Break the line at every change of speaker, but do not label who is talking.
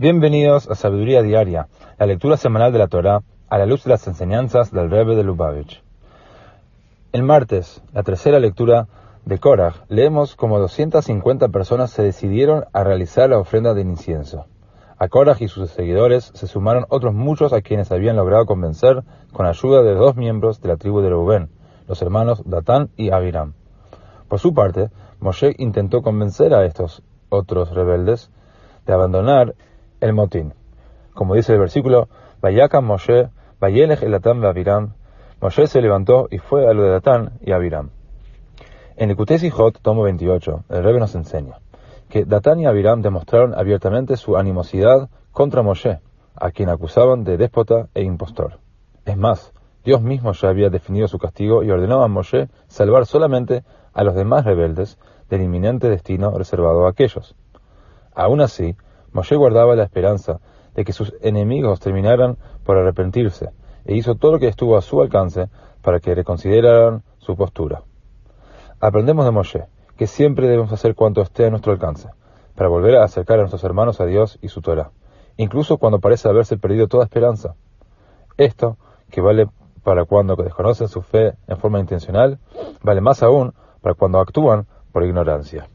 Bienvenidos a Sabiduría Diaria, la lectura semanal de la Torá a la luz de las enseñanzas del Rebbe de Lubavitch. El martes, la tercera lectura de Korach, leemos como 250 personas se decidieron a realizar la ofrenda de incienso. A Korach y sus seguidores se sumaron otros muchos a quienes habían logrado convencer con ayuda de dos miembros de la tribu de Reuben, los hermanos Datán y Abiram. Por su parte, Moshe intentó convencer a estos otros rebeldes de abandonar el motín. Como dice el versículo, Vayakam Moshe, Vayelech el Atán Abiram, Moshe se levantó y fue a lo de Datán y Abiram. En el Hot, tomo 28, el Rebbe nos enseña que Datán y Abiram demostraron abiertamente su animosidad contra Moshe, a quien acusaban de déspota e impostor. Es más, Dios mismo ya había definido su castigo y ordenó a Moshe salvar solamente a los demás rebeldes del inminente destino reservado a aquellos. Aún así, Moshe guardaba la esperanza de que sus enemigos terminaran por arrepentirse, e hizo todo lo que estuvo a su alcance para que reconsideraran su postura. Aprendemos de Moshe que siempre debemos hacer cuanto esté a nuestro alcance, para volver a acercar a nuestros hermanos a Dios y su Torah, incluso cuando parece haberse perdido toda esperanza. Esto, que vale para cuando desconocen su fe en forma intencional, vale más aún para cuando actúan por ignorancia.